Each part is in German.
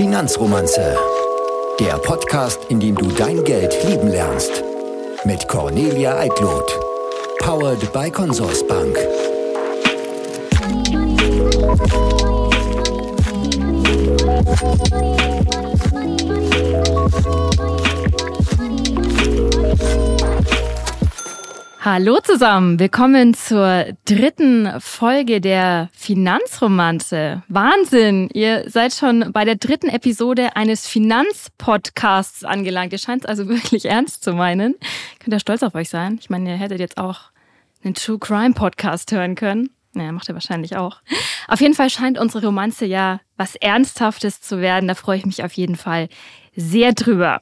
Finanzromanze. Der Podcast, in dem du dein Geld lieben lernst. Mit Cornelia Eitlot. Powered by Consorsbank. Hallo zusammen, willkommen zur dritten Folge der Finanzromanze. Wahnsinn, ihr seid schon bei der dritten Episode eines Finanzpodcasts angelangt. Ihr scheint es also wirklich ernst zu meinen. Könnt ihr stolz auf euch sein? Ich meine, ihr hättet jetzt auch einen True Crime Podcast hören können. Naja, macht ihr wahrscheinlich auch. Auf jeden Fall scheint unsere Romanze ja was Ernsthaftes zu werden. Da freue ich mich auf jeden Fall sehr drüber.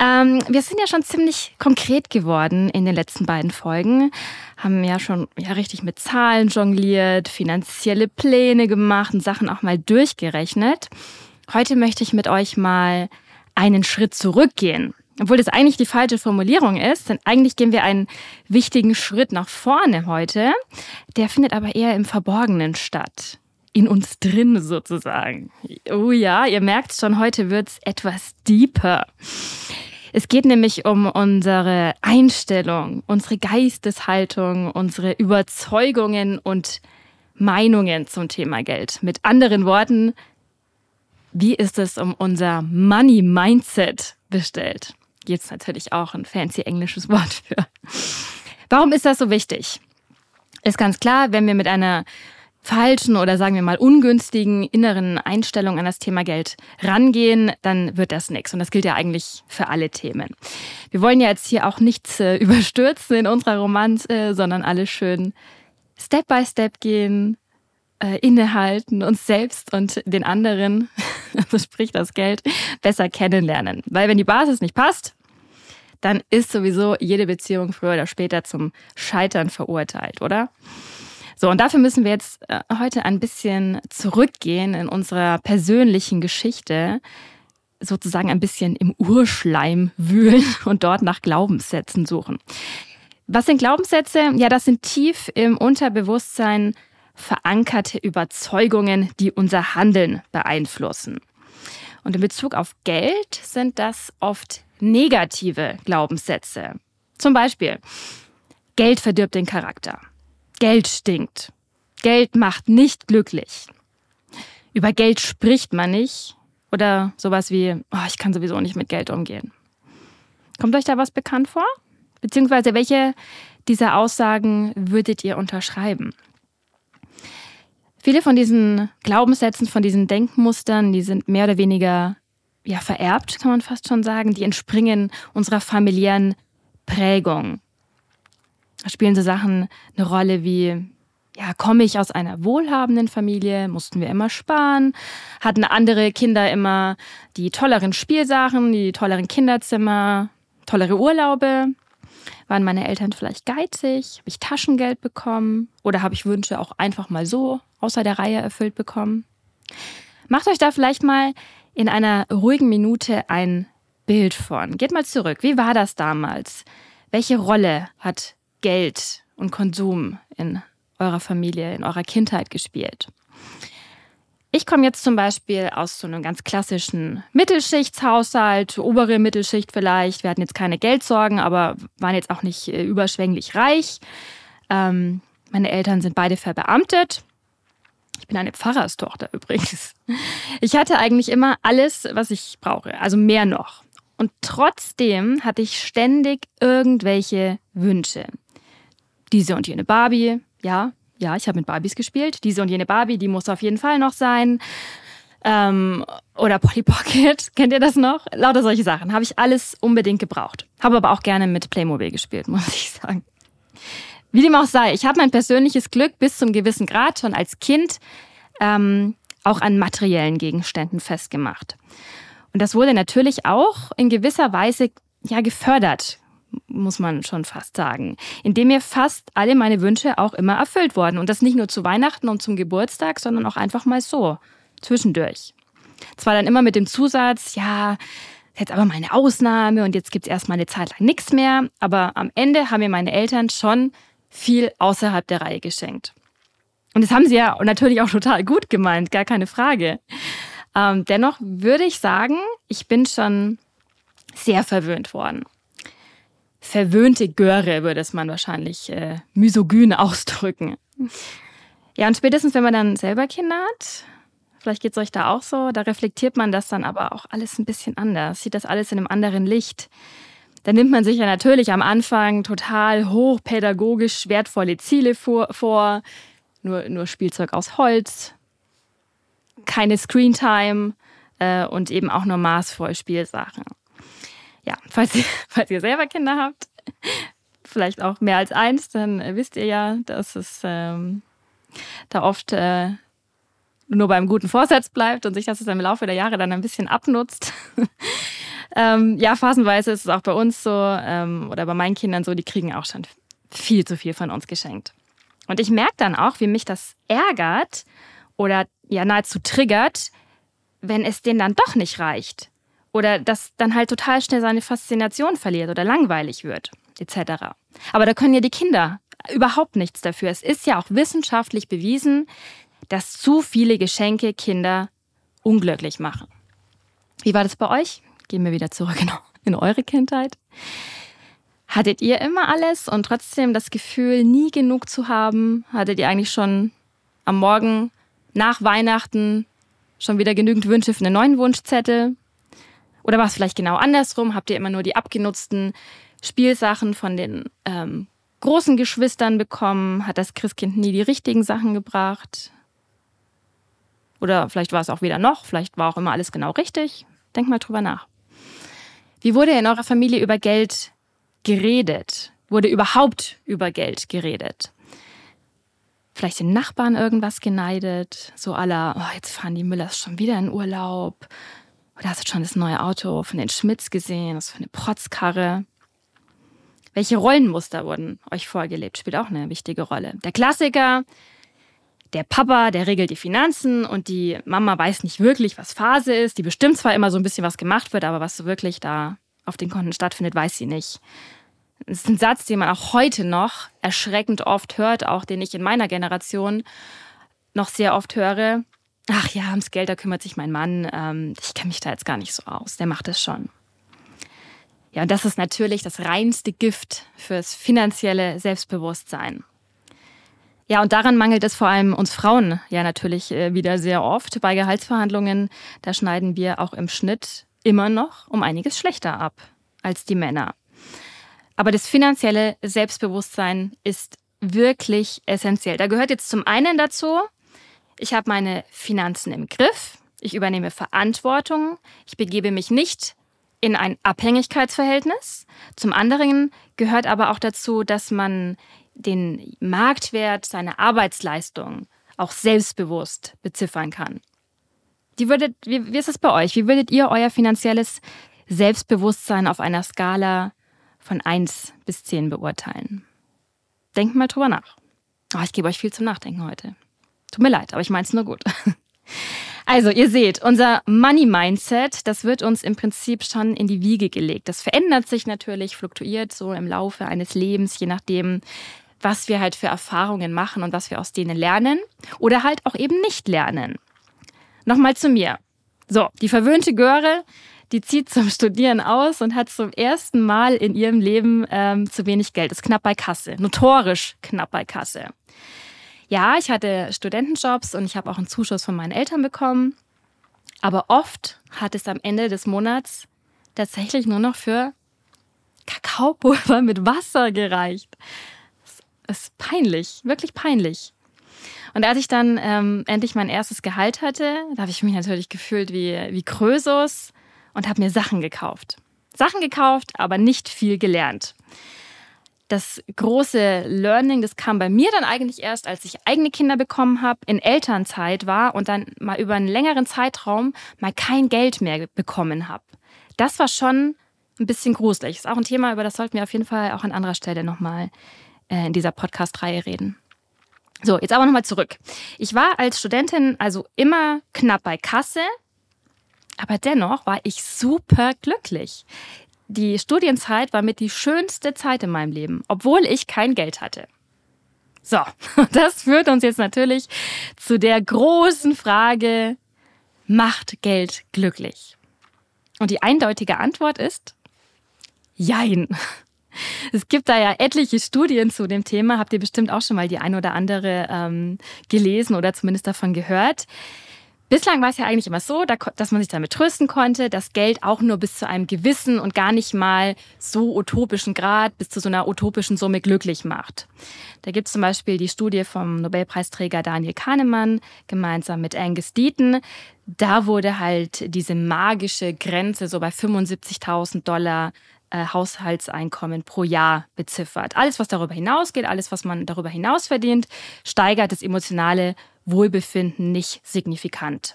Ähm, wir sind ja schon ziemlich konkret geworden in den letzten beiden Folgen. Haben ja schon ja, richtig mit Zahlen jongliert, finanzielle Pläne gemacht und Sachen auch mal durchgerechnet. Heute möchte ich mit euch mal einen Schritt zurückgehen. Obwohl das eigentlich die falsche Formulierung ist, denn eigentlich gehen wir einen wichtigen Schritt nach vorne heute. Der findet aber eher im Verborgenen statt in uns drin sozusagen. Oh ja, ihr merkt schon, heute wird's etwas deeper. Es geht nämlich um unsere Einstellung, unsere Geisteshaltung, unsere Überzeugungen und Meinungen zum Thema Geld. Mit anderen Worten, wie ist es um unser Money Mindset bestellt? Jetzt natürlich auch ein fancy englisches Wort für. Warum ist das so wichtig? Ist ganz klar, wenn wir mit einer falschen oder sagen wir mal ungünstigen inneren Einstellung an das Thema Geld rangehen, dann wird das nichts. Und das gilt ja eigentlich für alle Themen. Wir wollen ja jetzt hier auch nichts äh, überstürzen in unserer Romanze, sondern alles schön Step by Step gehen, äh, innehalten, uns selbst und den anderen, also sprich das Geld, besser kennenlernen. Weil wenn die Basis nicht passt, dann ist sowieso jede Beziehung früher oder später zum Scheitern verurteilt, oder? So, und dafür müssen wir jetzt äh, heute ein bisschen zurückgehen in unserer persönlichen Geschichte, sozusagen ein bisschen im Urschleim wühlen und dort nach Glaubenssätzen suchen. Was sind Glaubenssätze? Ja, das sind tief im Unterbewusstsein verankerte Überzeugungen, die unser Handeln beeinflussen. Und in Bezug auf Geld sind das oft negative Glaubenssätze. Zum Beispiel, Geld verdirbt den Charakter. Geld stinkt. Geld macht nicht glücklich. Über Geld spricht man nicht. Oder sowas wie, oh, ich kann sowieso nicht mit Geld umgehen. Kommt euch da was bekannt vor? Beziehungsweise welche dieser Aussagen würdet ihr unterschreiben? Viele von diesen Glaubenssätzen, von diesen Denkmustern, die sind mehr oder weniger ja, vererbt, kann man fast schon sagen. Die entspringen unserer familiären Prägung. Spielen so Sachen eine Rolle wie, ja, komme ich aus einer wohlhabenden Familie, mussten wir immer sparen, hatten andere Kinder immer die tolleren Spielsachen, die tolleren Kinderzimmer, tollere Urlaube. Waren meine Eltern vielleicht geizig? Habe ich Taschengeld bekommen? Oder habe ich Wünsche auch einfach mal so außer der Reihe erfüllt bekommen? Macht euch da vielleicht mal in einer ruhigen Minute ein Bild von. Geht mal zurück. Wie war das damals? Welche Rolle hat Geld und Konsum in eurer Familie, in eurer Kindheit gespielt? Ich komme jetzt zum Beispiel aus so einem ganz klassischen Mittelschichtshaushalt, obere Mittelschicht vielleicht. Wir hatten jetzt keine Geldsorgen, aber waren jetzt auch nicht äh, überschwänglich reich. Ähm, meine Eltern sind beide verbeamtet. Ich bin eine Pfarrerstochter übrigens. Ich hatte eigentlich immer alles, was ich brauche, also mehr noch. Und trotzdem hatte ich ständig irgendwelche Wünsche diese und jene Barbie, ja, ja, ich habe mit Barbies gespielt. Diese und jene Barbie, die muss auf jeden Fall noch sein. Ähm, oder Polly Pocket, kennt ihr das noch? Lauter solche Sachen. Habe ich alles unbedingt gebraucht. Habe aber auch gerne mit Playmobil gespielt, muss ich sagen. Wie dem auch sei, ich habe mein persönliches Glück bis zum gewissen Grad schon als Kind ähm, auch an materiellen Gegenständen festgemacht. Und das wurde natürlich auch in gewisser Weise ja gefördert muss man schon fast sagen, indem mir fast alle meine Wünsche auch immer erfüllt wurden. Und das nicht nur zu Weihnachten und zum Geburtstag, sondern auch einfach mal so, zwischendurch. Zwar dann immer mit dem Zusatz, ja, jetzt aber mal eine Ausnahme und jetzt gibt es erstmal eine Zeit lang nichts mehr, aber am Ende haben mir meine Eltern schon viel außerhalb der Reihe geschenkt. Und das haben sie ja natürlich auch total gut gemeint, gar keine Frage. Ähm, dennoch würde ich sagen, ich bin schon sehr verwöhnt worden. Verwöhnte Göre würde es man wahrscheinlich äh, misogyn ausdrücken. Ja, und spätestens, wenn man dann selber Kinder hat, vielleicht geht es euch da auch so, da reflektiert man das dann aber auch alles ein bisschen anders, sieht das alles in einem anderen Licht. Da nimmt man sich ja natürlich am Anfang total hochpädagogisch wertvolle Ziele vor, vor. Nur, nur Spielzeug aus Holz, keine Screentime äh, und eben auch nur maßvoll Spielsachen. Ja, falls ihr, falls ihr selber Kinder habt, vielleicht auch mehr als eins, dann wisst ihr ja, dass es ähm, da oft äh, nur beim guten Vorsatz bleibt und sich das im Laufe der Jahre dann ein bisschen abnutzt. ähm, ja, phasenweise ist es auch bei uns so ähm, oder bei meinen Kindern so, die kriegen auch schon viel zu viel von uns geschenkt. Und ich merke dann auch, wie mich das ärgert oder ja nahezu triggert, wenn es denen dann doch nicht reicht. Oder dass dann halt total schnell seine Faszination verliert oder langweilig wird, etc. Aber da können ja die Kinder überhaupt nichts dafür. Es ist ja auch wissenschaftlich bewiesen, dass zu viele Geschenke Kinder unglücklich machen. Wie war das bei euch? Gehen wir wieder zurück in eure Kindheit. Hattet ihr immer alles und trotzdem das Gefühl, nie genug zu haben? Hattet ihr eigentlich schon am Morgen nach Weihnachten schon wieder genügend Wünsche für einen neuen Wunschzettel? Oder war es vielleicht genau andersrum? Habt ihr immer nur die abgenutzten Spielsachen von den ähm, großen Geschwistern bekommen? Hat das Christkind nie die richtigen Sachen gebracht? Oder vielleicht war es auch wieder noch, vielleicht war auch immer alles genau richtig. Denkt mal drüber nach. Wie wurde in eurer Familie über Geld geredet? Wurde überhaupt über Geld geredet? Vielleicht den Nachbarn irgendwas geneidet, so aller, oh, jetzt fahren die Müllers schon wieder in Urlaub. Oder hast du schon das neue Auto von den Schmitz gesehen? Was für eine Protzkarre. Welche Rollenmuster wurden euch vorgelebt? Spielt auch eine wichtige Rolle. Der Klassiker, der Papa, der regelt die Finanzen und die Mama weiß nicht wirklich, was Phase ist. Die bestimmt zwar immer so ein bisschen, was gemacht wird, aber was so wirklich da auf den Konten stattfindet, weiß sie nicht. Das ist ein Satz, den man auch heute noch erschreckend oft hört, auch den ich in meiner Generation noch sehr oft höre. Ach ja, ums Geld, da kümmert sich mein Mann. Ähm, ich kenne mich da jetzt gar nicht so aus. Der macht es schon. Ja, und das ist natürlich das reinste Gift fürs finanzielle Selbstbewusstsein. Ja, und daran mangelt es vor allem uns Frauen ja natürlich äh, wieder sehr oft. Bei Gehaltsverhandlungen, da schneiden wir auch im Schnitt immer noch um einiges schlechter ab als die Männer. Aber das finanzielle Selbstbewusstsein ist wirklich essentiell. Da gehört jetzt zum einen dazu, ich habe meine Finanzen im Griff, ich übernehme Verantwortung, ich begebe mich nicht in ein Abhängigkeitsverhältnis. Zum anderen gehört aber auch dazu, dass man den Marktwert seiner Arbeitsleistung auch selbstbewusst beziffern kann. Wie, würdet, wie, wie ist es bei euch? Wie würdet ihr euer finanzielles Selbstbewusstsein auf einer Skala von 1 bis 10 beurteilen? Denkt mal drüber nach. Oh, ich gebe euch viel zum Nachdenken heute. Tut mir leid, aber ich meine es nur gut. Also, ihr seht, unser Money-Mindset, das wird uns im Prinzip schon in die Wiege gelegt. Das verändert sich natürlich, fluktuiert so im Laufe eines Lebens, je nachdem, was wir halt für Erfahrungen machen und was wir aus denen lernen oder halt auch eben nicht lernen. Nochmal zu mir. So, die verwöhnte Göre, die zieht zum Studieren aus und hat zum ersten Mal in ihrem Leben ähm, zu wenig Geld. Ist knapp bei Kasse, notorisch knapp bei Kasse. Ja, ich hatte Studentenjobs und ich habe auch einen Zuschuss von meinen Eltern bekommen. Aber oft hat es am Ende des Monats tatsächlich nur noch für Kakaopulver mit Wasser gereicht ist peinlich, wirklich peinlich. Und als ich dann ähm, endlich mein erstes Gehalt hatte, da habe ich mich natürlich gefühlt wie, wie Krösus und habe mir Sachen gekauft. Sachen gekauft, aber nicht viel gelernt. Das große Learning, das kam bei mir dann eigentlich erst, als ich eigene Kinder bekommen habe, in Elternzeit war und dann mal über einen längeren Zeitraum mal kein Geld mehr bekommen habe. Das war schon ein bisschen gruselig. Ist auch ein Thema, über das sollten wir auf jeden Fall auch an anderer Stelle nochmal äh, in dieser Podcast-Reihe reden. So, jetzt aber nochmal zurück. Ich war als Studentin also immer knapp bei Kasse, aber dennoch war ich super glücklich. Die Studienzeit war mit die schönste Zeit in meinem Leben, obwohl ich kein Geld hatte. So, das führt uns jetzt natürlich zu der großen Frage, Macht Geld glücklich? Und die eindeutige Antwort ist Jein. Es gibt da ja etliche Studien zu dem Thema. Habt ihr bestimmt auch schon mal die ein oder andere ähm, gelesen oder zumindest davon gehört. Bislang war es ja eigentlich immer so, dass man sich damit trösten konnte, dass Geld auch nur bis zu einem gewissen und gar nicht mal so utopischen Grad, bis zu so einer utopischen Summe glücklich macht. Da gibt es zum Beispiel die Studie vom Nobelpreisträger Daniel Kahnemann gemeinsam mit Angus Deaton. Da wurde halt diese magische Grenze so bei 75.000 Dollar äh, Haushaltseinkommen pro Jahr beziffert. Alles, was darüber hinausgeht, alles, was man darüber hinaus verdient, steigert das emotionale Wohlbefinden nicht signifikant.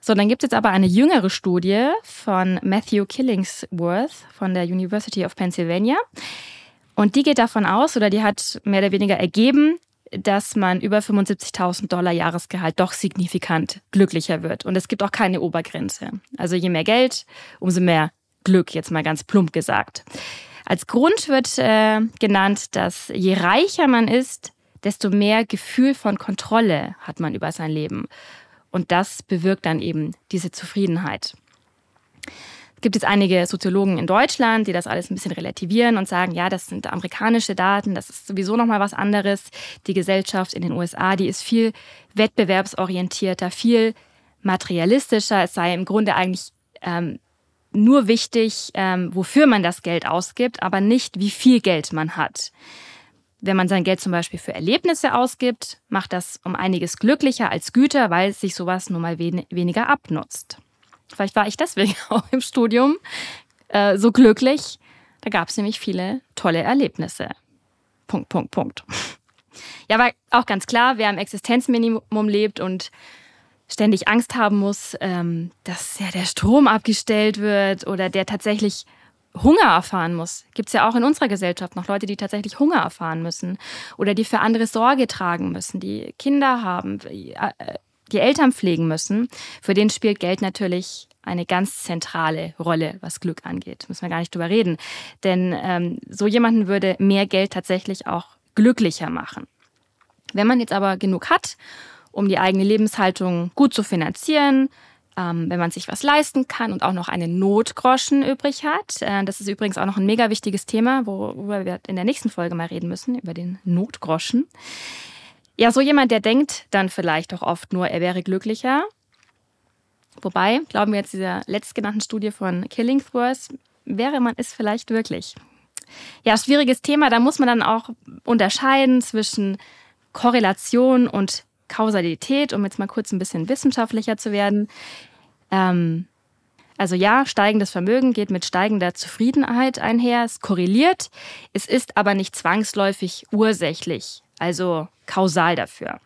So, dann gibt es jetzt aber eine jüngere Studie von Matthew Killingsworth von der University of Pennsylvania. Und die geht davon aus, oder die hat mehr oder weniger ergeben, dass man über 75.000 Dollar Jahresgehalt doch signifikant glücklicher wird. Und es gibt auch keine Obergrenze. Also je mehr Geld, umso mehr Glück, jetzt mal ganz plump gesagt. Als Grund wird äh, genannt, dass je reicher man ist, desto mehr Gefühl von Kontrolle hat man über sein Leben. Und das bewirkt dann eben diese Zufriedenheit. Es gibt jetzt einige Soziologen in Deutschland, die das alles ein bisschen relativieren und sagen, ja, das sind amerikanische Daten, das ist sowieso noch mal was anderes. Die Gesellschaft in den USA, die ist viel wettbewerbsorientierter, viel materialistischer. Es sei im Grunde eigentlich ähm, nur wichtig, ähm, wofür man das Geld ausgibt, aber nicht, wie viel Geld man hat. Wenn man sein Geld zum Beispiel für Erlebnisse ausgibt, macht das um einiges glücklicher als Güter, weil sich sowas nun mal wen weniger abnutzt. Vielleicht war ich deswegen auch im Studium äh, so glücklich. Da gab es nämlich viele tolle Erlebnisse. Punkt, Punkt, Punkt. Ja, aber auch ganz klar, wer am Existenzminimum lebt und ständig Angst haben muss, ähm, dass ja der Strom abgestellt wird oder der tatsächlich Hunger erfahren muss. Gibt es ja auch in unserer Gesellschaft noch Leute, die tatsächlich Hunger erfahren müssen oder die für andere Sorge tragen müssen, die Kinder haben, die, äh, die Eltern pflegen müssen. Für den spielt Geld natürlich eine ganz zentrale Rolle, was Glück angeht. Müssen wir gar nicht drüber reden. Denn ähm, so jemanden würde mehr Geld tatsächlich auch glücklicher machen. Wenn man jetzt aber genug hat um die eigene Lebenshaltung gut zu finanzieren, ähm, wenn man sich was leisten kann und auch noch einen Notgroschen übrig hat. Äh, das ist übrigens auch noch ein mega wichtiges Thema, worüber wir in der nächsten Folge mal reden müssen, über den Notgroschen. Ja, so jemand, der denkt dann vielleicht auch oft nur, er wäre glücklicher. Wobei, glauben wir jetzt dieser letztgenannten Studie von Killingsworth, wäre man es vielleicht wirklich. Ja, schwieriges Thema, da muss man dann auch unterscheiden zwischen Korrelation und Kausalität, um jetzt mal kurz ein bisschen wissenschaftlicher zu werden. Ähm, also ja, steigendes Vermögen geht mit steigender Zufriedenheit einher, es korreliert, es ist aber nicht zwangsläufig ursächlich, also kausal dafür.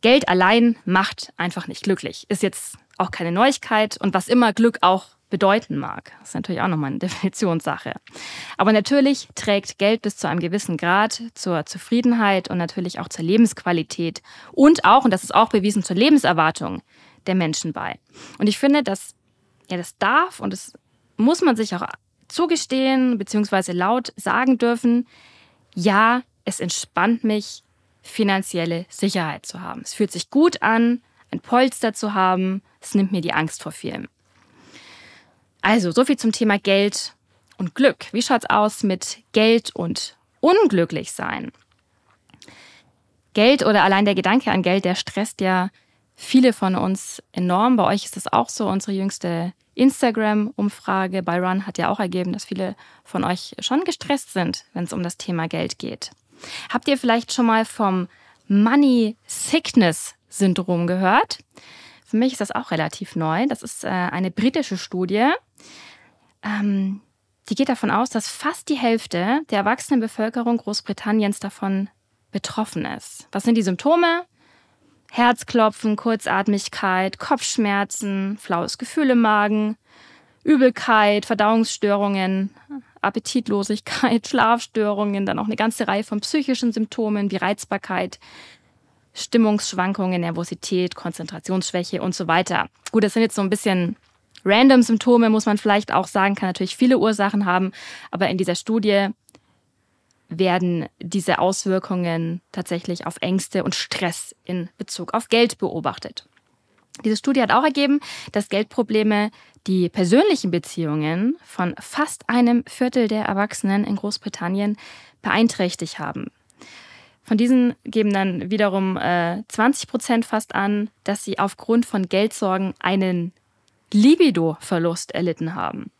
Geld allein macht einfach nicht glücklich, ist jetzt auch keine Neuigkeit und was immer Glück auch bedeuten mag. Das ist natürlich auch nochmal eine Definitionssache. Aber natürlich trägt Geld bis zu einem gewissen Grad zur Zufriedenheit und natürlich auch zur Lebensqualität und auch, und das ist auch bewiesen, zur Lebenserwartung der Menschen bei. Und ich finde, dass ja, das darf und das muss man sich auch zugestehen, beziehungsweise laut sagen dürfen, ja, es entspannt mich, finanzielle Sicherheit zu haben. Es fühlt sich gut an, ein Polster zu haben. Es nimmt mir die Angst vor vielem. Also, so viel zum Thema Geld und Glück. Wie schaut's aus mit Geld und unglücklich sein? Geld oder allein der Gedanke an Geld, der stresst ja viele von uns enorm. Bei euch ist das auch so. Unsere jüngste Instagram-Umfrage bei Run hat ja auch ergeben, dass viele von euch schon gestresst sind, wenn es um das Thema Geld geht. Habt ihr vielleicht schon mal vom Money Sickness Syndrom gehört? Für mich ist das auch relativ neu. Das ist äh, eine britische Studie. Ähm, die geht davon aus, dass fast die Hälfte der erwachsenen Bevölkerung Großbritanniens davon betroffen ist. Was sind die Symptome? Herzklopfen, Kurzatmigkeit, Kopfschmerzen, flaues Gefühl im Magen, Übelkeit, Verdauungsstörungen, Appetitlosigkeit, Schlafstörungen, dann auch eine ganze Reihe von psychischen Symptomen wie Reizbarkeit, Stimmungsschwankungen, Nervosität, Konzentrationsschwäche und so weiter. Gut, das sind jetzt so ein bisschen random Symptome, muss man vielleicht auch sagen, kann natürlich viele Ursachen haben, aber in dieser Studie werden diese Auswirkungen tatsächlich auf Ängste und Stress in Bezug auf Geld beobachtet. Diese Studie hat auch ergeben, dass Geldprobleme die persönlichen Beziehungen von fast einem Viertel der Erwachsenen in Großbritannien beeinträchtigt haben. Von diesen geben dann wiederum äh, 20 Prozent fast an, dass sie aufgrund von Geldsorgen einen Libido-Verlust erlitten haben.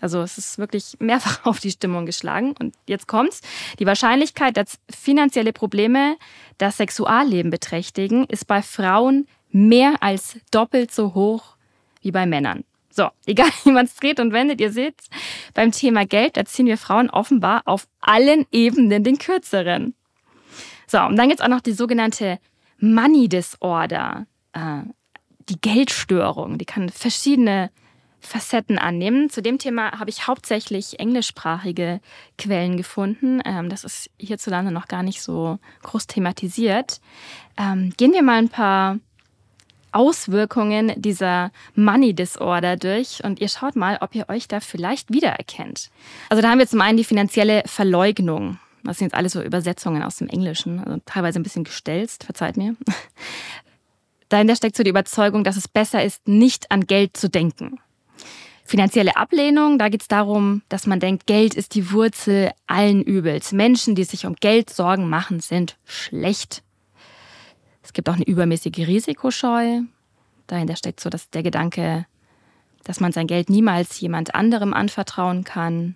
Also es ist wirklich mehrfach auf die Stimmung geschlagen. Und jetzt kommt's. Die Wahrscheinlichkeit, dass finanzielle Probleme das Sexualleben beträchtigen, ist bei Frauen mehr als doppelt so hoch wie bei Männern. So, egal wie man es dreht und wendet, ihr seht, beim Thema Geld, da ziehen wir Frauen offenbar auf allen Ebenen den kürzeren. So, und dann gibt's auch noch die sogenannte Money Disorder, äh, die Geldstörung. Die kann verschiedene Facetten annehmen. Zu dem Thema habe ich hauptsächlich englischsprachige Quellen gefunden. Ähm, das ist hierzulande noch gar nicht so groß thematisiert. Ähm, gehen wir mal ein paar Auswirkungen dieser Money Disorder durch und ihr schaut mal, ob ihr euch da vielleicht wiedererkennt. Also da haben wir zum einen die finanzielle Verleugnung. Das sind jetzt alles so Übersetzungen aus dem Englischen, also teilweise ein bisschen gestelzt, verzeiht mir. Dahinter steckt so die Überzeugung, dass es besser ist, nicht an Geld zu denken. Finanzielle Ablehnung, da geht es darum, dass man denkt, Geld ist die Wurzel allen Übels. Menschen, die sich um Geld Sorgen machen, sind schlecht. Es gibt auch eine übermäßige Risikoscheu. Dahinter steckt so dass der Gedanke, dass man sein Geld niemals jemand anderem anvertrauen kann.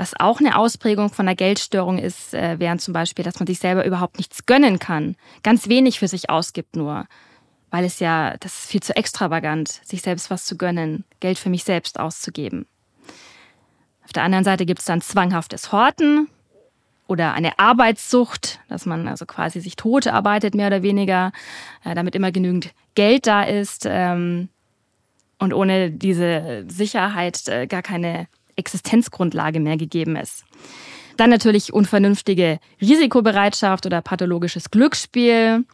Was auch eine Ausprägung von einer Geldstörung ist, äh, wären zum Beispiel, dass man sich selber überhaupt nichts gönnen kann. Ganz wenig für sich ausgibt nur. Weil es ja, das ist viel zu extravagant, sich selbst was zu gönnen, Geld für mich selbst auszugeben. Auf der anderen Seite gibt es dann zwanghaftes Horten oder eine Arbeitssucht, dass man also quasi sich tot arbeitet, mehr oder weniger, äh, damit immer genügend Geld da ist ähm, und ohne diese Sicherheit äh, gar keine Existenzgrundlage mehr gegeben ist. Dann natürlich unvernünftige Risikobereitschaft oder pathologisches Glücksspiel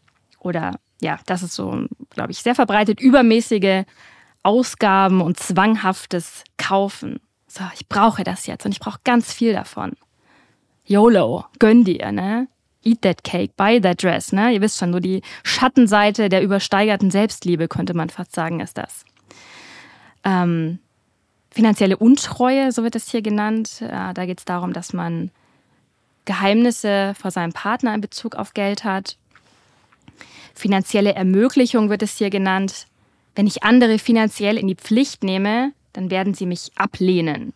oder ja, das ist so, glaube ich, sehr verbreitet, übermäßige Ausgaben und zwanghaftes Kaufen. So, ich brauche das jetzt und ich brauche ganz viel davon. YOLO, gönn dir, ne? Eat that cake, buy that dress, ne? Ihr wisst schon, nur die Schattenseite der übersteigerten Selbstliebe, könnte man fast sagen, ist das. Ähm, finanzielle Untreue, so wird es hier genannt. Äh, da geht es darum, dass man Geheimnisse vor seinem Partner in Bezug auf Geld hat. Finanzielle Ermöglichung wird es hier genannt. Wenn ich andere finanziell in die Pflicht nehme, dann werden sie mich ablehnen.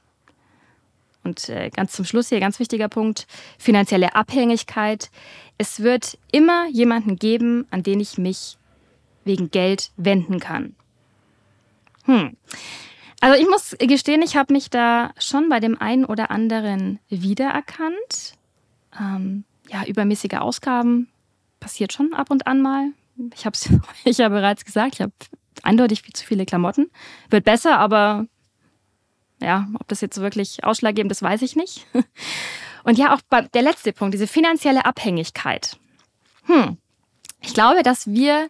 Und äh, ganz zum Schluss hier, ganz wichtiger Punkt, finanzielle Abhängigkeit. Es wird immer jemanden geben, an den ich mich wegen Geld wenden kann. Hm. Also ich muss gestehen, ich habe mich da schon bei dem einen oder anderen wiedererkannt. Ähm, ja, übermäßige Ausgaben passiert schon ab und an mal. Ich habe es ja bereits gesagt, ich habe eindeutig viel zu viele Klamotten. Wird besser, aber ja, ob das jetzt wirklich ausschlaggebend ist, weiß ich nicht. Und ja, auch der letzte Punkt, diese finanzielle Abhängigkeit. Hm. Ich glaube, dass wir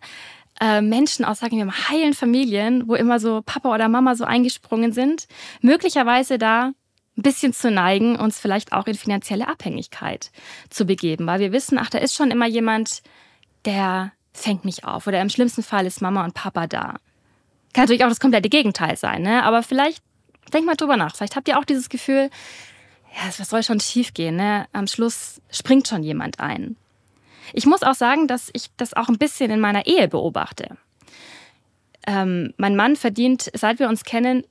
äh, Menschen aus, sagen wir mal, heilen Familien, wo immer so Papa oder Mama so eingesprungen sind, möglicherweise da ein bisschen zu neigen, uns vielleicht auch in finanzielle Abhängigkeit zu begeben, weil wir wissen, ach, da ist schon immer jemand, der fängt mich auf oder im schlimmsten Fall ist Mama und Papa da. Kann natürlich auch das komplette Gegenteil sein, ne? aber vielleicht, denk mal drüber nach, vielleicht habt ihr auch dieses Gefühl, ja, was soll schon schief gehen, ne? am Schluss springt schon jemand ein. Ich muss auch sagen, dass ich das auch ein bisschen in meiner Ehe beobachte. Ähm, mein Mann verdient, seit wir uns kennen,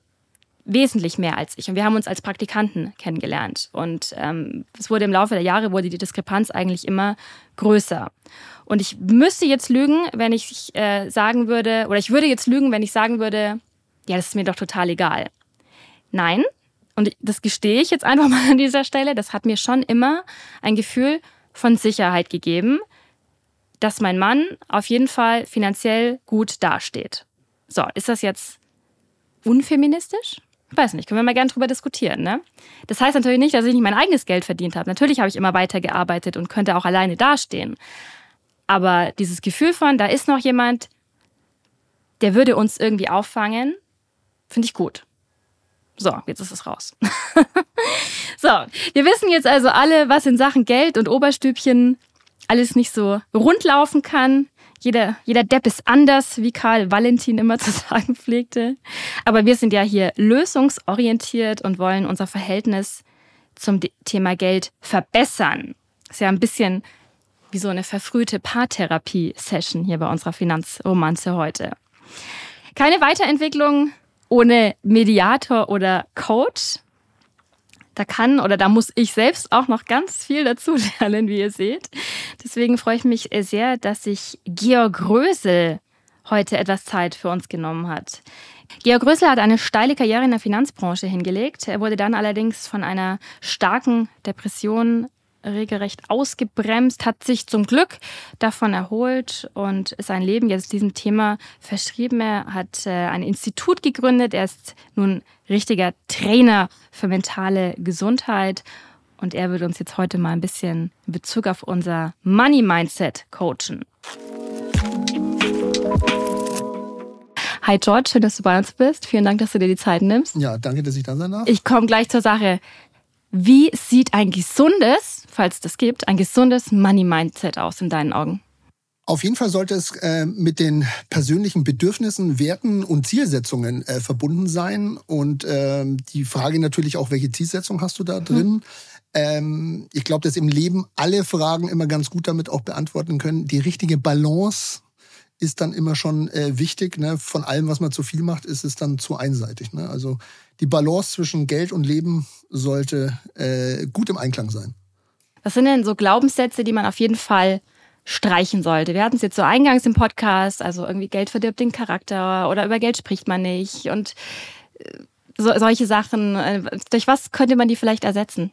wesentlich mehr als ich. Und wir haben uns als Praktikanten kennengelernt. Und ähm, es wurde im Laufe der Jahre wurde die Diskrepanz eigentlich immer größer. Und ich müsste jetzt lügen, wenn ich äh, sagen würde, oder ich würde jetzt lügen, wenn ich sagen würde, ja, das ist mir doch total egal. Nein, und das gestehe ich jetzt einfach mal an dieser Stelle, das hat mir schon immer ein Gefühl von Sicherheit gegeben, dass mein Mann auf jeden Fall finanziell gut dasteht. So, ist das jetzt unfeministisch? Ich weiß nicht, können wir mal gerne drüber diskutieren. Ne? Das heißt natürlich nicht, dass ich nicht mein eigenes Geld verdient habe. Natürlich habe ich immer weitergearbeitet und könnte auch alleine dastehen. Aber dieses Gefühl von, da ist noch jemand, der würde uns irgendwie auffangen, finde ich gut. So, jetzt ist es raus. so, wir wissen jetzt also alle, was in Sachen Geld und Oberstübchen alles nicht so rund laufen kann. Jeder, jeder Depp ist anders, wie Karl Valentin immer zu sagen pflegte. Aber wir sind ja hier lösungsorientiert und wollen unser Verhältnis zum Thema Geld verbessern. Ist ja ein bisschen wie so eine verfrühte Paartherapie-Session hier bei unserer Finanzromanze heute. Keine Weiterentwicklung ohne Mediator oder Coach. Da kann oder da muss ich selbst auch noch ganz viel dazu lernen, wie ihr seht. Deswegen freue ich mich sehr, dass sich Georg Rösel heute etwas Zeit für uns genommen hat. Georg Rösel hat eine steile Karriere in der Finanzbranche hingelegt. Er wurde dann allerdings von einer starken Depression regelrecht ausgebremst, hat sich zum Glück davon erholt und sein Leben jetzt diesem Thema verschrieben. Er hat äh, ein Institut gegründet. Er ist nun richtiger Trainer für mentale Gesundheit. Und er wird uns jetzt heute mal ein bisschen in Bezug auf unser Money Mindset coachen. Hi George, schön, dass du bei uns bist. Vielen Dank, dass du dir die Zeit nimmst. Ja, danke, dass ich da sein darf. Ich komme gleich zur Sache. Wie sieht ein gesundes, falls das gibt, ein gesundes Money-Mindset aus in deinen Augen? Auf jeden Fall sollte es äh, mit den persönlichen Bedürfnissen, Werten und Zielsetzungen äh, verbunden sein. Und ähm, die Frage natürlich auch, welche Zielsetzung hast du da drin? Hm. Ähm, ich glaube, dass im Leben alle Fragen immer ganz gut damit auch beantworten können. Die richtige Balance ist dann immer schon äh, wichtig. Ne? Von allem, was man zu viel macht, ist es dann zu einseitig. Ne? Also die Balance zwischen Geld und Leben sollte äh, gut im Einklang sein. Was sind denn so Glaubenssätze, die man auf jeden Fall streichen sollte? Wir hatten es jetzt so eingangs im Podcast, also irgendwie Geld verdirbt den Charakter oder über Geld spricht man nicht und äh, so, solche Sachen. Äh, durch was könnte man die vielleicht ersetzen?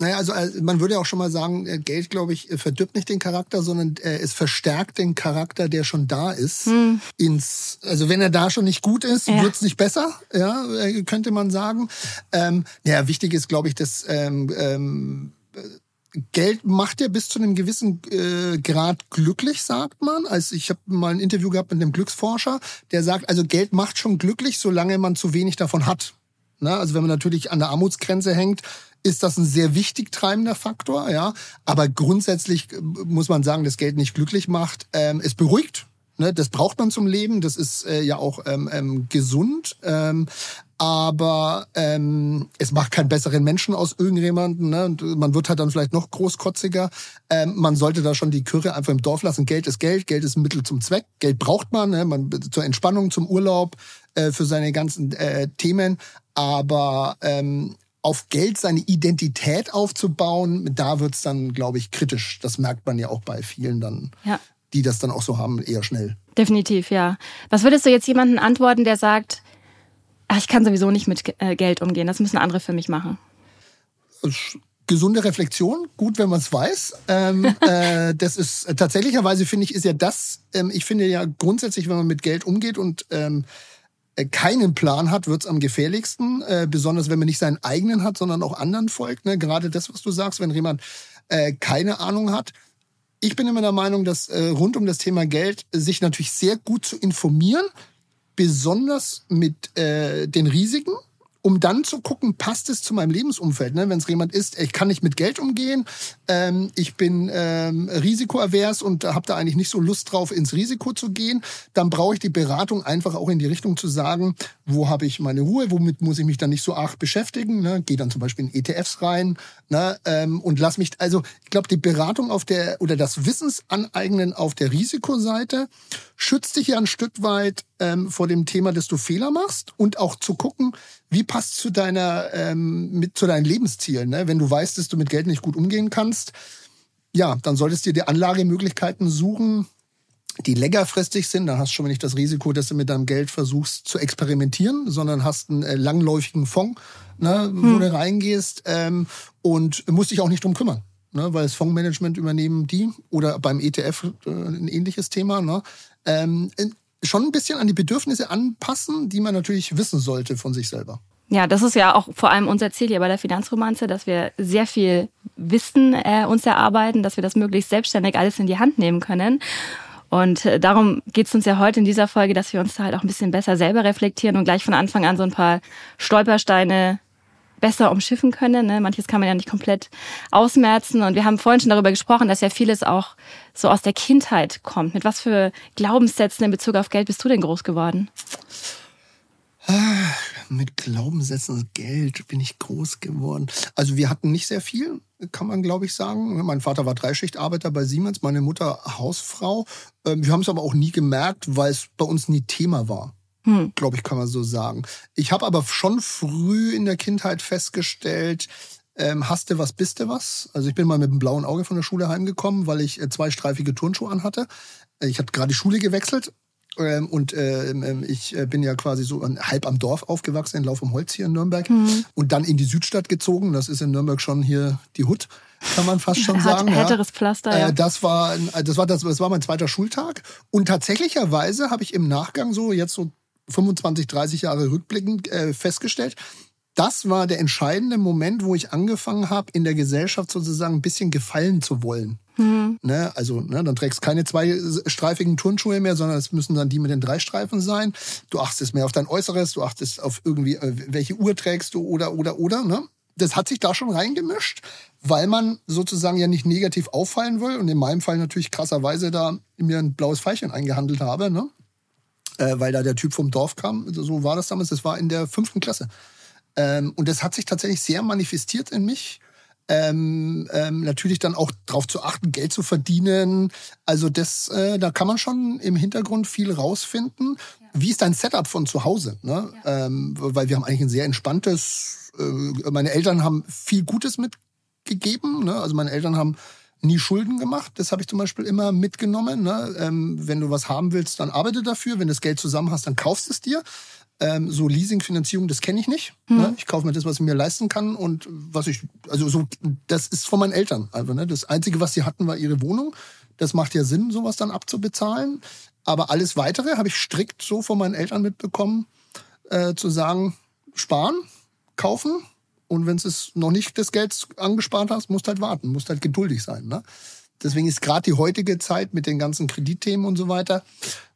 Naja, also äh, man würde auch schon mal sagen, äh, Geld, glaube ich, verdirbt nicht den Charakter, sondern äh, es verstärkt den Charakter, der schon da ist. Hm. Ins, also wenn er da schon nicht gut ist, ja. wird's nicht besser, ja, könnte man sagen. Ähm, ja, wichtig ist, glaube ich, dass ähm, ähm, Geld macht ja bis zu einem gewissen äh, Grad glücklich, sagt man. Also ich habe mal ein Interview gehabt mit einem Glücksforscher, der sagt, also Geld macht schon glücklich, solange man zu wenig davon hat. Na, also wenn man natürlich an der Armutsgrenze hängt, ist das ein sehr wichtig treibender Faktor, ja. Aber grundsätzlich äh, muss man sagen, dass Geld nicht glücklich macht. Ähm, es beruhigt, ne? das braucht man zum Leben, das ist äh, ja auch ähm, ähm, gesund. Ähm, aber ähm, es macht keinen besseren Menschen aus irgendjemanden. Ne? Und man wird halt dann vielleicht noch großkotziger. Ähm, man sollte da schon die Kürre einfach im Dorf lassen. Geld ist Geld, Geld ist ein Mittel zum Zweck. Geld braucht man, ne? man zur Entspannung, zum Urlaub, äh, für seine ganzen äh, Themen. Aber ähm, auf Geld seine Identität aufzubauen, da wird's dann, glaube ich, kritisch. Das merkt man ja auch bei vielen dann, ja. die das dann auch so haben, eher schnell. Definitiv, ja. Was würdest du jetzt jemandem antworten, der sagt, ach, ich kann sowieso nicht mit äh, Geld umgehen, das müssen andere für mich machen? Gesunde Reflexion, gut, wenn man es weiß. Ähm, äh, das ist äh, tatsächlicherweise finde ich, ist ja das, ähm, ich finde ja grundsätzlich, wenn man mit Geld umgeht und ähm, äh, keinen Plan hat, wird's am gefährlichsten, äh, besonders wenn man nicht seinen eigenen hat, sondern auch anderen folgt. Ne? Gerade das, was du sagst, wenn jemand äh, keine Ahnung hat. Ich bin immer der Meinung, dass äh, rund um das Thema Geld sich natürlich sehr gut zu informieren, besonders mit äh, den Risiken um dann zu gucken, passt es zu meinem Lebensumfeld. Ne? Wenn es jemand ist, ich kann nicht mit Geld umgehen, ähm, ich bin ähm, risikoavers und habe da eigentlich nicht so Lust drauf, ins Risiko zu gehen, dann brauche ich die Beratung einfach auch in die Richtung zu sagen, wo habe ich meine Ruhe, womit muss ich mich dann nicht so arg beschäftigen. Ne? Gehe dann zum Beispiel in ETFs rein ne? ähm, und lass mich, also ich glaube, die Beratung auf der oder das Wissensaneignen auf der Risikoseite schützt dich ja ein Stück weit ähm, vor dem Thema, dass du Fehler machst und auch zu gucken, wie passt zu deiner ähm, mit zu deinen Lebenszielen. Ne? Wenn du weißt, dass du mit Geld nicht gut umgehen kannst, ja, dann solltest du dir Anlagemöglichkeiten suchen, die längerfristig sind. Dann hast du schon nicht das Risiko, dass du mit deinem Geld versuchst zu experimentieren, sondern hast einen äh, langläufigen Fonds, ne, wo hm. du reingehst ähm, und musst dich auch nicht drum kümmern. Ne, weil das Fondsmanagement übernehmen die oder beim ETF äh, ein ähnliches Thema. Ne? Ähm, schon ein bisschen an die Bedürfnisse anpassen, die man natürlich wissen sollte von sich selber. Ja, das ist ja auch vor allem unser Ziel hier bei der Finanzromanze, dass wir sehr viel Wissen äh, uns erarbeiten, dass wir das möglichst selbstständig alles in die Hand nehmen können. Und äh, darum geht es uns ja heute in dieser Folge, dass wir uns da halt auch ein bisschen besser selber reflektieren und gleich von Anfang an so ein paar Stolpersteine besser umschiffen können. Ne? Manches kann man ja nicht komplett ausmerzen. Und wir haben vorhin schon darüber gesprochen, dass ja vieles auch so aus der Kindheit kommt. Mit was für Glaubenssätzen in Bezug auf Geld bist du denn groß geworden? Ah, mit Glaubenssätzen und Geld bin ich groß geworden. Also wir hatten nicht sehr viel, kann man glaube ich sagen. Mein Vater war Dreischichtarbeiter bei Siemens, meine Mutter Hausfrau. Ähm, wir haben es aber auch nie gemerkt, weil es bei uns nie Thema war. Hm. Glaube ich, kann man so sagen. Ich habe aber schon früh in der Kindheit festgestellt, ähm, hast du was, bist du was. Also ich bin mal mit einem blauen Auge von der Schule heimgekommen, weil ich äh, zweistreifige Turnschuhe anhatte. Ich hatte gerade die Schule gewechselt ähm, und ähm, ähm ich äh, bin ja quasi so halb am Dorf aufgewachsen, in Lauf am Holz hier in Nürnberg. Mhm. Und dann in die Südstadt gezogen. Das ist in Nürnberg schon hier die Hut, kann man fast schon sagen. Härteres ja. Pflaster, ja. Äh, das, war, das, war, das, das war mein zweiter Schultag. Und tatsächlicherweise habe ich im Nachgang so jetzt so 25, 30 Jahre rückblickend äh, festgestellt, das war der entscheidende Moment, wo ich angefangen habe, in der Gesellschaft sozusagen ein bisschen gefallen zu wollen. Mhm. Ne, also, ne, dann trägst keine zweistreifigen Turnschuhe mehr, sondern es müssen dann die mit den drei Streifen sein. Du achtest mehr auf dein Äußeres, du achtest auf irgendwie, äh, welche Uhr trägst du oder, oder, oder, ne? Das hat sich da schon reingemischt, weil man sozusagen ja nicht negativ auffallen will und in meinem Fall natürlich krasserweise da mir ein blaues Pfeilchen eingehandelt habe, ne? Äh, weil da der Typ vom Dorf kam. So war das damals. Das war in der fünften Klasse. Ähm, und das hat sich tatsächlich sehr manifestiert in mich ähm, ähm, natürlich dann auch darauf zu achten, Geld zu verdienen. Also das, äh, da kann man schon im Hintergrund viel rausfinden. Ja. Wie ist dein Setup von zu Hause? Ne? Ja. Ähm, weil wir haben eigentlich ein sehr entspanntes. Äh, meine Eltern haben viel Gutes mitgegeben. Ne? Also meine Eltern haben nie Schulden gemacht. Das habe ich zum Beispiel immer mitgenommen. Ne? Ähm, wenn du was haben willst, dann arbeite dafür. Wenn du das Geld zusammen hast, dann kaufst es dir. Ähm, so Leasingfinanzierung, das kenne ich nicht. Mhm. Ne? Ich kaufe mir das, was ich mir leisten kann und was ich, also so, das ist von meinen Eltern. Also, ne? Das Einzige, was sie hatten, war ihre Wohnung. Das macht ja Sinn, sowas dann abzubezahlen. Aber alles Weitere habe ich strikt so von meinen Eltern mitbekommen, äh, zu sagen, sparen, kaufen. Und wenn es noch nicht das Geld angespart hast, musst halt warten, musst halt geduldig sein. Ne? Deswegen ist gerade die heutige Zeit mit den ganzen Kreditthemen und so weiter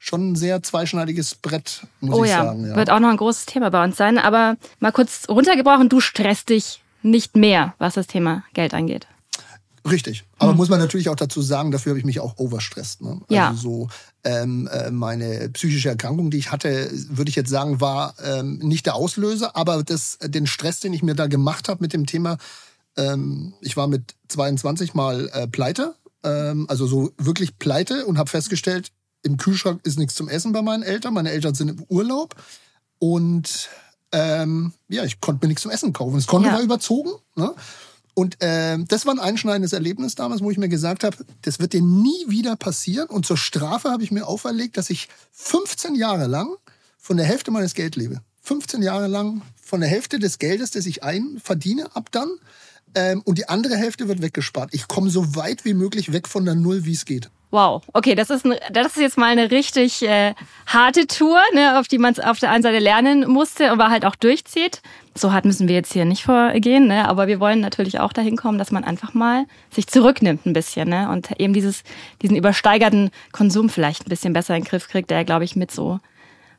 schon ein sehr zweischneidiges Brett, muss oh ich ja. sagen. Ja, wird auch noch ein großes Thema bei uns sein. Aber mal kurz runtergebrochen, du stresst dich nicht mehr, was das Thema Geld angeht. Richtig. Aber hm. muss man natürlich auch dazu sagen, dafür habe ich mich auch overstresst. Ne? Also ja. so ähm, äh, meine psychische Erkrankung, die ich hatte, würde ich jetzt sagen, war ähm, nicht der Auslöser, aber das, den Stress, den ich mir da gemacht habe mit dem Thema, ähm, ich war mit 22 mal äh, pleite ähm, also so wirklich pleite und habe festgestellt, im Kühlschrank ist nichts zum Essen bei meinen Eltern. Meine Eltern sind im Urlaub und ähm, ja, ich konnte mir nichts zum Essen kaufen. Das Konto ja. war überzogen. Ne? Und ähm, das war ein einschneidendes Erlebnis damals, wo ich mir gesagt habe, das wird dir nie wieder passieren. Und zur Strafe habe ich mir auferlegt, dass ich 15 Jahre lang von der Hälfte meines Geld lebe. 15 Jahre lang von der Hälfte des Geldes, das ich ein verdiene, ab dann ähm, und die andere Hälfte wird weggespart. Ich komme so weit wie möglich weg von der Null, wie es geht. Wow, okay, das ist, ein, das ist jetzt mal eine richtig äh, harte Tour, ne, auf die man auf der einen Seite lernen musste, aber halt auch durchzieht. So hart müssen wir jetzt hier nicht vorgehen, ne, aber wir wollen natürlich auch dahin kommen, dass man einfach mal sich zurücknimmt ein bisschen ne, und eben dieses, diesen übersteigerten Konsum vielleicht ein bisschen besser in den Griff kriegt, der, glaube ich, mit so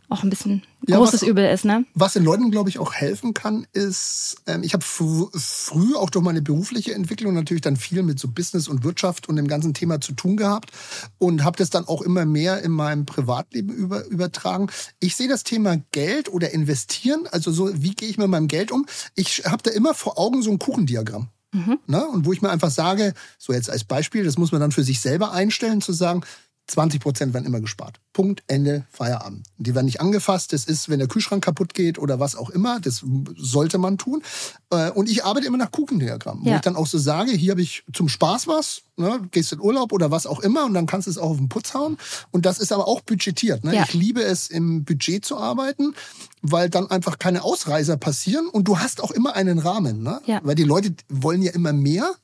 auch ein bisschen ja, großes was, Übel ist, ne? Was den Leuten, glaube ich, auch helfen kann, ist, ähm, ich habe fr früh auch durch meine berufliche Entwicklung natürlich dann viel mit so Business und Wirtschaft und dem ganzen Thema zu tun gehabt und habe das dann auch immer mehr in meinem Privatleben über, übertragen. Ich sehe das Thema Geld oder investieren, also so, wie gehe ich mit meinem Geld um? Ich habe da immer vor Augen so ein Kuchendiagramm. Mhm. Ne? Und wo ich mir einfach sage, so jetzt als Beispiel, das muss man dann für sich selber einstellen, zu sagen, 20 Prozent werden immer gespart. Punkt, Ende, Feierabend. Die werden nicht angefasst. Das ist, wenn der Kühlschrank kaputt geht oder was auch immer. Das sollte man tun. Äh, und ich arbeite immer nach Kuchendiagramm, ja. wo ich dann auch so sage, hier habe ich zum Spaß was, ne, gehst in Urlaub oder was auch immer und dann kannst du es auch auf den Putz hauen. Und das ist aber auch budgetiert. Ne? Ja. Ich liebe es, im Budget zu arbeiten, weil dann einfach keine Ausreißer passieren und du hast auch immer einen Rahmen. Ne? Ja. Weil die Leute wollen ja immer mehr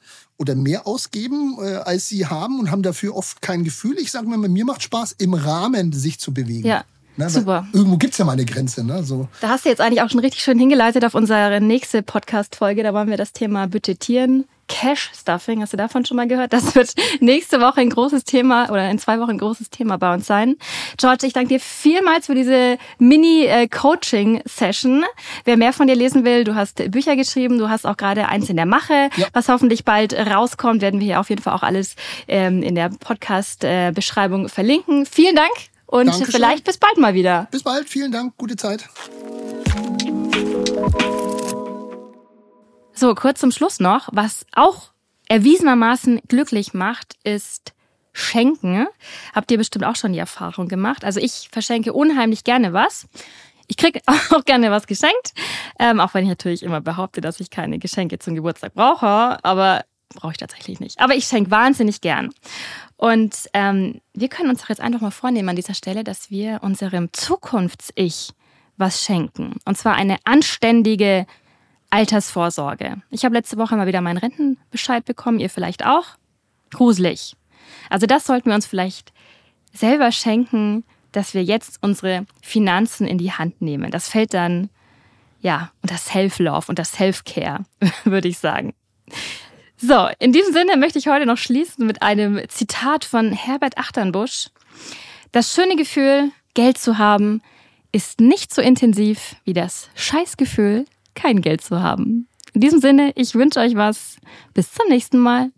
oder mehr ausgeben, äh, als sie haben und haben dafür oft kein Gefühl. Ich sage mal, mir macht Spaß, im Rahmen sich zu bewegen. Ja. Ne, Super. Irgendwo gibt es ja mal eine Grenze. Ne? So. Da hast du jetzt eigentlich auch schon richtig schön hingeleitet auf unsere nächste Podcast-Folge. Da wollen wir das Thema Budgetieren Cash Stuffing. Hast du davon schon mal gehört? Das wird nächste Woche ein großes Thema oder in zwei Wochen ein großes Thema bei uns sein. George, ich danke dir vielmals für diese Mini-Coaching-Session. Wer mehr von dir lesen will, du hast Bücher geschrieben, du hast auch gerade eins in der Mache, ja. was hoffentlich bald rauskommt, werden wir hier auf jeden Fall auch alles ähm, in der Podcast-Beschreibung verlinken. Vielen Dank und Dankeschön. vielleicht bis bald mal wieder. Bis bald, vielen Dank, gute Zeit. So, kurz zum Schluss noch, was auch erwiesenermaßen glücklich macht, ist Schenken. Habt ihr bestimmt auch schon die Erfahrung gemacht. Also ich verschenke unheimlich gerne was. Ich krieg auch gerne was geschenkt, ähm, auch wenn ich natürlich immer behaupte, dass ich keine Geschenke zum Geburtstag brauche, aber brauche ich tatsächlich nicht. Aber ich schenke wahnsinnig gern. Und ähm, wir können uns doch jetzt einfach mal vornehmen an dieser Stelle, dass wir unserem Zukunfts-Ich was schenken. Und zwar eine anständige Altersvorsorge. Ich habe letzte Woche mal wieder meinen Rentenbescheid bekommen, ihr vielleicht auch. Gruselig. Also das sollten wir uns vielleicht selber schenken, dass wir jetzt unsere Finanzen in die Hand nehmen. Das fällt dann, ja, unter Self-Love, unter Self-Care, würde ich sagen. So, in diesem Sinne möchte ich heute noch schließen mit einem Zitat von Herbert Achternbusch. Das schöne Gefühl, Geld zu haben, ist nicht so intensiv wie das Scheißgefühl, kein Geld zu haben. In diesem Sinne, ich wünsche euch was. Bis zum nächsten Mal.